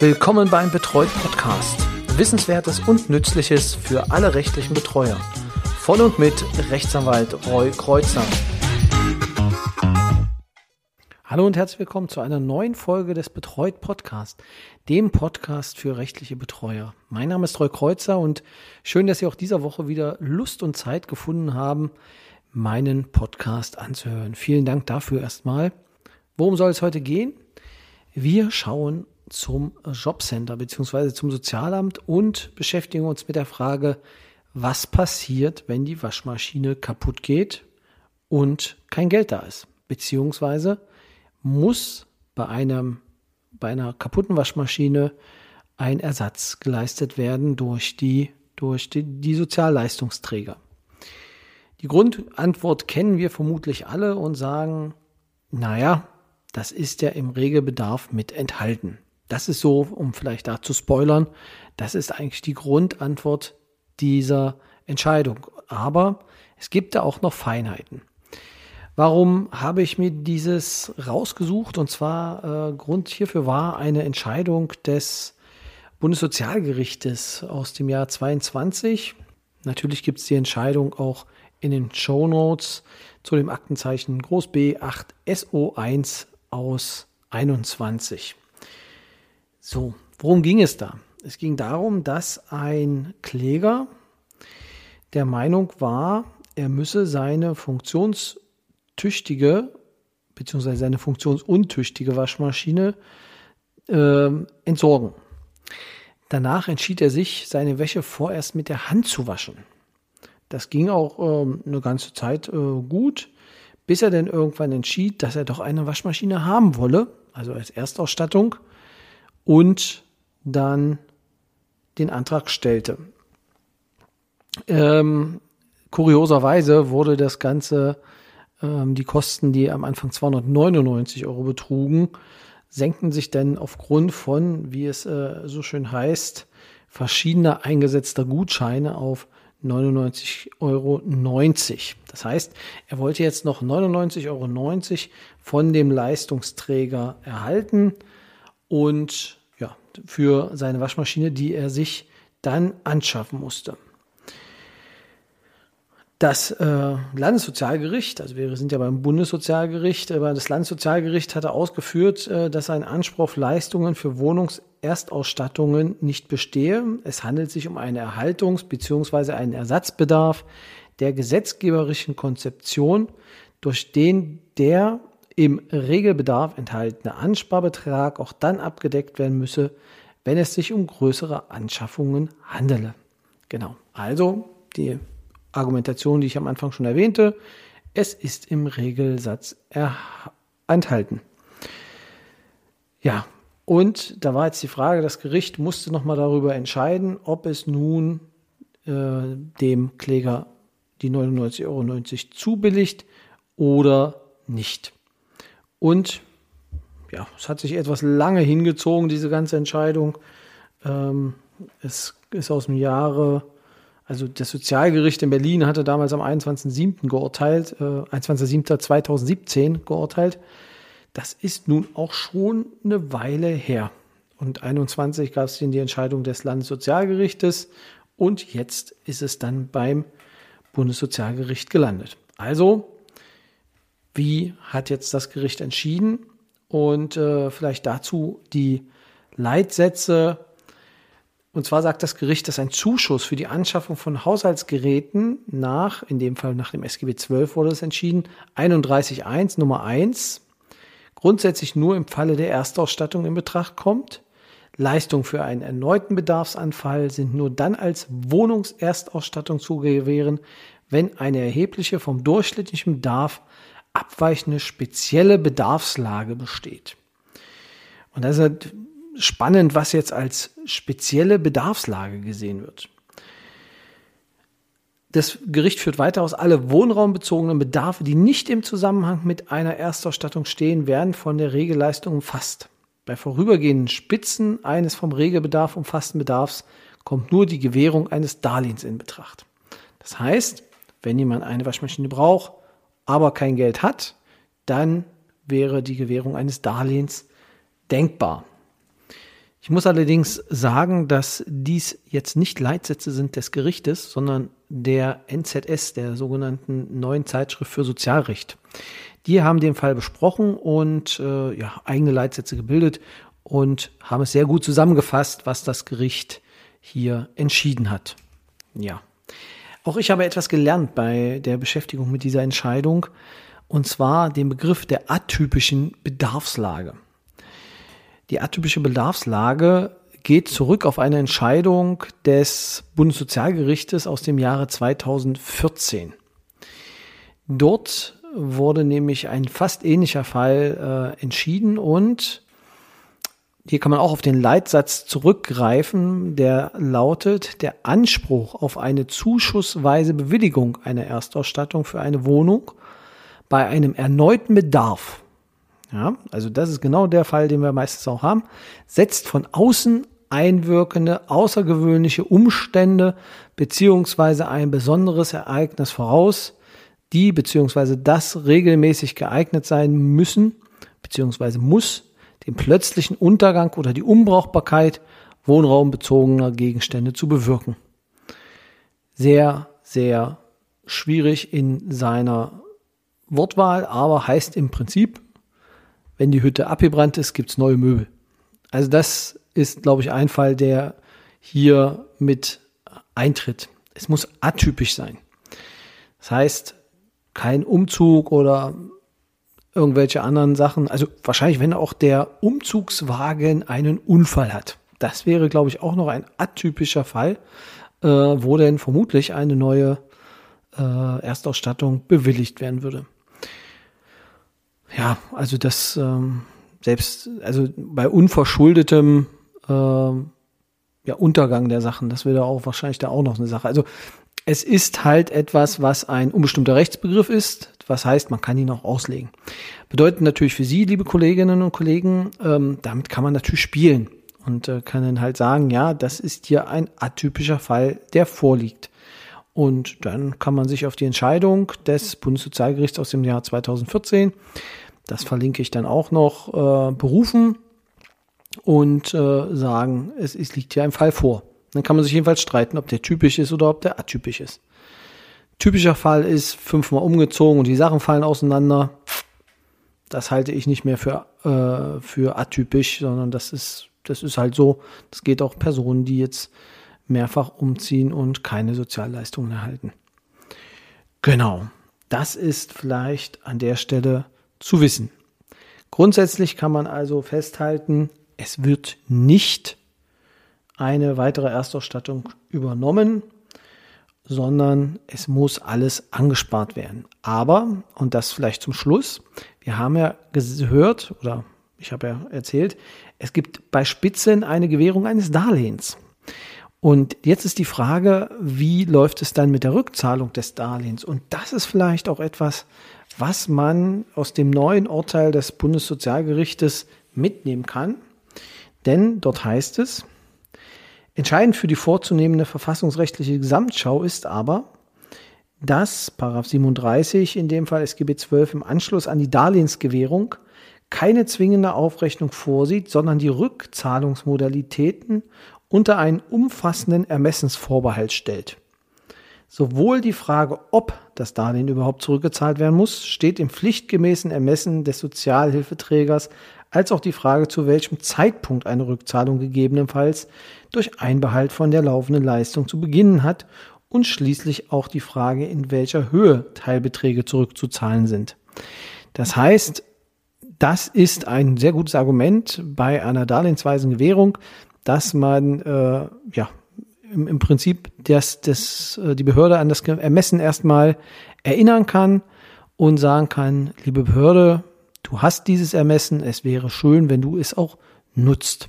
Willkommen beim Betreut Podcast. Wissenswertes und Nützliches für alle rechtlichen Betreuer. Von und mit Rechtsanwalt Roy Kreuzer. Hallo und herzlich willkommen zu einer neuen Folge des Betreut Podcast, dem Podcast für rechtliche Betreuer. Mein Name ist Roy Kreuzer und schön, dass Sie auch dieser Woche wieder Lust und Zeit gefunden haben, meinen Podcast anzuhören. Vielen Dank dafür erstmal. Worum soll es heute gehen? Wir schauen zum Jobcenter bzw. zum Sozialamt und beschäftigen uns mit der Frage, was passiert, wenn die Waschmaschine kaputt geht und kein Geld da ist. Beziehungsweise muss bei, einem, bei einer kaputten Waschmaschine ein Ersatz geleistet werden durch die, durch die, die Sozialleistungsträger. Die Grundantwort kennen wir vermutlich alle und sagen, naja, das ist ja im Regelbedarf mit enthalten. Das ist so, um vielleicht da zu spoilern, das ist eigentlich die Grundantwort dieser Entscheidung. Aber es gibt da auch noch Feinheiten. Warum habe ich mir dieses rausgesucht? Und zwar äh, Grund hierfür war eine Entscheidung des Bundessozialgerichtes aus dem Jahr 22. Natürlich gibt es die Entscheidung auch in den Show Notes zu dem Aktenzeichen Groß B 8 SO1 aus 21. So, worum ging es da? Es ging darum, dass ein Kläger der Meinung war, er müsse seine funktionstüchtige bzw. seine funktionsuntüchtige Waschmaschine äh, entsorgen. Danach entschied er sich, seine Wäsche vorerst mit der Hand zu waschen. Das ging auch äh, eine ganze Zeit äh, gut, bis er dann irgendwann entschied, dass er doch eine Waschmaschine haben wolle, also als Erstausstattung und dann den Antrag stellte. Ähm, kurioserweise wurde das Ganze, ähm, die Kosten, die am Anfang 299 Euro betrugen, senkten sich dann aufgrund von, wie es äh, so schön heißt, verschiedener eingesetzter Gutscheine auf 99,90 Euro. Das heißt, er wollte jetzt noch 99,90 Euro von dem Leistungsträger erhalten und ja, für seine Waschmaschine, die er sich dann anschaffen musste. Das äh, Landessozialgericht, also wir sind ja beim Bundessozialgericht, aber das Landessozialgericht hatte ausgeführt, äh, dass ein Anspruch auf Leistungen für Wohnungserstausstattungen nicht bestehe. Es handelt sich um einen Erhaltungs- bzw. einen Ersatzbedarf der gesetzgeberischen Konzeption, durch den der im Regelbedarf enthaltene Ansparbetrag auch dann abgedeckt werden müsse, wenn es sich um größere Anschaffungen handele. Genau. Also die Argumentation, die ich am Anfang schon erwähnte, es ist im Regelsatz enthalten. Ja, und da war jetzt die Frage, das Gericht musste nochmal darüber entscheiden, ob es nun äh, dem Kläger die 99,90 Euro zubilligt oder nicht. Und ja, es hat sich etwas lange hingezogen, diese ganze Entscheidung. Ähm, es ist aus dem Jahre, also das Sozialgericht in Berlin hatte damals am 21.07. geurteilt, äh, 21.07.2017 geurteilt. Das ist nun auch schon eine Weile her. Und 21 gab es die Entscheidung des Landessozialgerichtes und jetzt ist es dann beim Bundessozialgericht gelandet. Also wie hat jetzt das Gericht entschieden und äh, vielleicht dazu die Leitsätze. Und zwar sagt das Gericht, dass ein Zuschuss für die Anschaffung von Haushaltsgeräten nach, in dem Fall nach dem SGB 12 wurde es entschieden, 31.1 Nummer 1 grundsätzlich nur im Falle der Erstausstattung in Betracht kommt. Leistungen für einen erneuten Bedarfsanfall sind nur dann als Wohnungserstausstattung zu gewähren, wenn eine erhebliche vom durchschnittlichen Bedarf abweichende spezielle Bedarfslage besteht. Und das ist halt spannend, was jetzt als spezielle Bedarfslage gesehen wird. Das Gericht führt weiter aus, alle wohnraumbezogenen Bedarfe, die nicht im Zusammenhang mit einer Erstausstattung stehen, werden von der Regelleistung umfasst. Bei vorübergehenden Spitzen eines vom Regelbedarf umfassten Bedarfs kommt nur die Gewährung eines Darlehens in Betracht. Das heißt, wenn jemand eine Waschmaschine braucht, aber kein Geld hat, dann wäre die Gewährung eines Darlehens denkbar. Ich muss allerdings sagen, dass dies jetzt nicht Leitsätze sind des Gerichtes, sondern der NZS, der sogenannten neuen Zeitschrift für Sozialrecht. Die haben den Fall besprochen und äh, ja, eigene Leitsätze gebildet und haben es sehr gut zusammengefasst, was das Gericht hier entschieden hat. Ja. Auch ich habe etwas gelernt bei der Beschäftigung mit dieser Entscheidung, und zwar den Begriff der atypischen Bedarfslage. Die atypische Bedarfslage geht zurück auf eine Entscheidung des Bundessozialgerichtes aus dem Jahre 2014. Dort wurde nämlich ein fast ähnlicher Fall äh, entschieden und hier kann man auch auf den Leitsatz zurückgreifen, der lautet, der Anspruch auf eine zuschussweise Bewilligung einer Erstausstattung für eine Wohnung bei einem erneuten Bedarf, ja, also das ist genau der Fall, den wir meistens auch haben, setzt von außen einwirkende außergewöhnliche Umstände beziehungsweise ein besonderes Ereignis voraus, die beziehungsweise das regelmäßig geeignet sein müssen beziehungsweise muss den plötzlichen Untergang oder die Unbrauchbarkeit wohnraumbezogener Gegenstände zu bewirken. Sehr, sehr schwierig in seiner Wortwahl, aber heißt im Prinzip, wenn die Hütte abgebrannt ist, gibt's neue Möbel. Also das ist, glaube ich, ein Fall, der hier mit eintritt. Es muss atypisch sein. Das heißt, kein Umzug oder irgendwelche anderen Sachen. Also wahrscheinlich, wenn auch der Umzugswagen einen Unfall hat. Das wäre, glaube ich, auch noch ein atypischer Fall, äh, wo denn vermutlich eine neue äh, Erstausstattung bewilligt werden würde. Ja, also das ähm, selbst, also bei unverschuldetem äh, ja, Untergang der Sachen, das wäre auch wahrscheinlich da auch noch eine Sache. Also es ist halt etwas, was ein unbestimmter Rechtsbegriff ist, was heißt, man kann ihn auch auslegen. Bedeutet natürlich für Sie, liebe Kolleginnen und Kollegen, ähm, damit kann man natürlich spielen und äh, kann dann halt sagen, ja, das ist hier ein atypischer Fall, der vorliegt. Und dann kann man sich auf die Entscheidung des Bundessozialgerichts aus dem Jahr 2014, das verlinke ich dann auch noch, äh, berufen und äh, sagen, es, es liegt hier ein Fall vor. Dann kann man sich jedenfalls streiten, ob der typisch ist oder ob der atypisch ist. Typischer Fall ist fünfmal umgezogen und die Sachen fallen auseinander. Das halte ich nicht mehr für, äh, für atypisch, sondern das ist, das ist halt so. Das geht auch Personen, die jetzt mehrfach umziehen und keine Sozialleistungen erhalten. Genau. Das ist vielleicht an der Stelle zu wissen. Grundsätzlich kann man also festhalten, es wird nicht eine weitere Erstausstattung übernommen, sondern es muss alles angespart werden. Aber, und das vielleicht zum Schluss, wir haben ja gehört, oder ich habe ja erzählt, es gibt bei Spitzen eine Gewährung eines Darlehens. Und jetzt ist die Frage, wie läuft es dann mit der Rückzahlung des Darlehens? Und das ist vielleicht auch etwas, was man aus dem neuen Urteil des Bundessozialgerichtes mitnehmen kann. Denn dort heißt es, Entscheidend für die vorzunehmende verfassungsrechtliche Gesamtschau ist aber, dass Paragraph 37 in dem Fall SGB 12 im Anschluss an die Darlehensgewährung keine zwingende Aufrechnung vorsieht, sondern die Rückzahlungsmodalitäten unter einen umfassenden Ermessensvorbehalt stellt. Sowohl die Frage, ob das Darlehen überhaupt zurückgezahlt werden muss, steht im pflichtgemäßen Ermessen des Sozialhilfeträgers als auch die Frage, zu welchem Zeitpunkt eine Rückzahlung gegebenenfalls durch Einbehalt von der laufenden Leistung zu beginnen hat und schließlich auch die Frage, in welcher Höhe Teilbeträge zurückzuzahlen sind. Das heißt, das ist ein sehr gutes Argument bei einer darlehensweisen Gewährung, dass man äh, ja im, im Prinzip das, das, äh, die Behörde an das Ermessen erstmal erinnern kann und sagen kann, liebe Behörde, du hast dieses Ermessen, es wäre schön, wenn du es auch nutzt.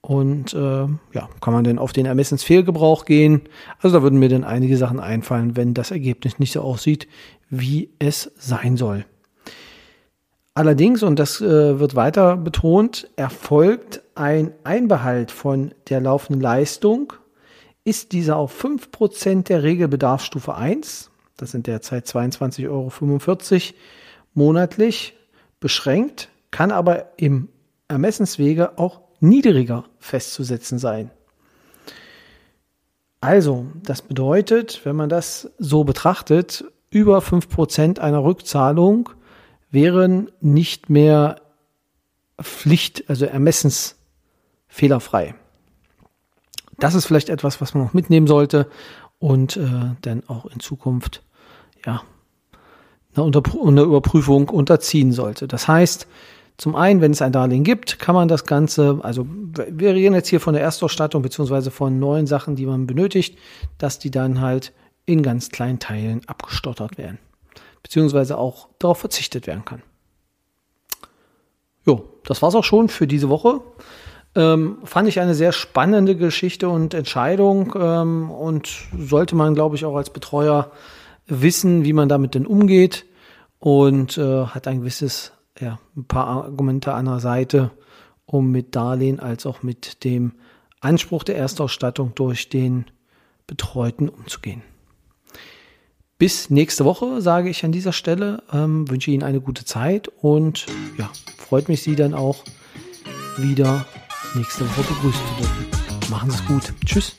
Und äh, ja, kann man denn auf den Ermessensfehlgebrauch gehen? Also da würden mir dann einige Sachen einfallen, wenn das Ergebnis nicht so aussieht, wie es sein soll. Allerdings, und das äh, wird weiter betont, erfolgt ein Einbehalt von der laufenden Leistung, ist dieser auf 5% der Regelbedarfsstufe 1, das sind derzeit 22,45 Euro monatlich, beschränkt, kann aber im Ermessenswege auch niedriger festzusetzen sein. Also, das bedeutet, wenn man das so betrachtet, über 5% einer Rückzahlung wären nicht mehr Pflicht, also ermessensfehlerfrei. Das ist vielleicht etwas, was man noch mitnehmen sollte und äh, dann auch in Zukunft ja, eine, eine Überprüfung unterziehen sollte. Das heißt, zum einen, wenn es ein Darlehen gibt, kann man das Ganze, also wir reden jetzt hier von der Erstausstattung beziehungsweise von neuen Sachen, die man benötigt, dass die dann halt in ganz kleinen Teilen abgestottert werden. Beziehungsweise auch darauf verzichtet werden kann. Jo, das war's auch schon für diese Woche. Ähm, fand ich eine sehr spannende Geschichte und Entscheidung ähm, und sollte man, glaube ich, auch als Betreuer wissen, wie man damit denn umgeht und äh, hat ein gewisses, ja, ein paar Argumente an der Seite, um mit Darlehen als auch mit dem Anspruch der Erstausstattung durch den Betreuten umzugehen. Bis nächste Woche sage ich an dieser Stelle, ähm, wünsche Ihnen eine gute Zeit und ja, freut mich, Sie dann auch wieder nächste Woche begrüßen zu dürfen. Machen Sie es gut. Tschüss.